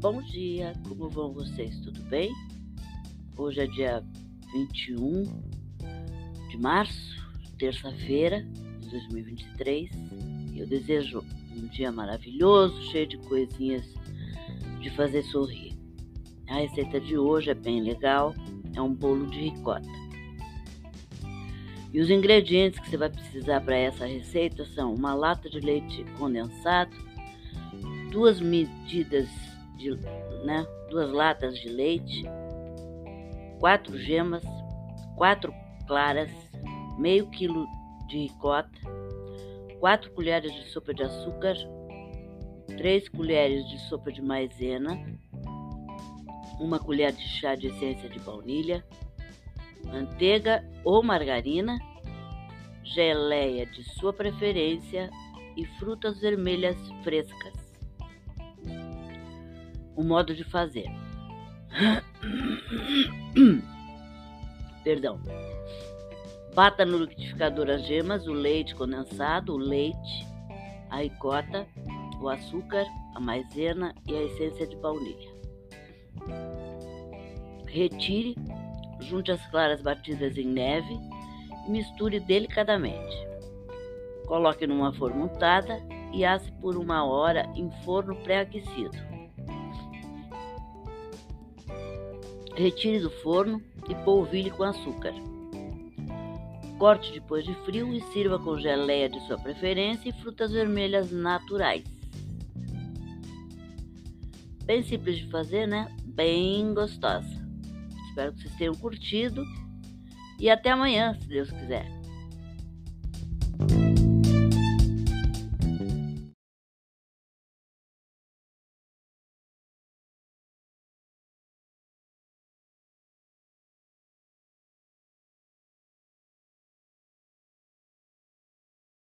Bom dia, como vão vocês? Tudo bem? Hoje é dia 21 de março, terça-feira de 2023. Eu desejo um dia maravilhoso, cheio de coisinhas de fazer sorrir. A receita de hoje é bem legal, é um bolo de ricota. E os ingredientes que você vai precisar para essa receita são uma lata de leite condensado, duas medidas de, né, duas latas de leite, quatro gemas, quatro claras, meio quilo de ricota, quatro colheres de sopa de açúcar, três colheres de sopa de maisena, uma colher de chá de essência de baunilha, manteiga ou margarina, geleia de sua preferência e frutas vermelhas frescas. O modo de fazer. Perdão. Bata no liquidificador as gemas, o leite condensado, o leite, a ricota, o açúcar, a maisena e a essência de baunilha. Retire Junte as claras batidas em neve e misture delicadamente. Coloque numa forma untada e asse por uma hora em forno pré-aquecido. Retire do forno e polvilhe com açúcar. Corte depois de frio e sirva com geleia de sua preferência e frutas vermelhas naturais. Bem simples de fazer, né? Bem gostosa. Espero que vocês tenham curtido e até amanhã, se Deus quiser.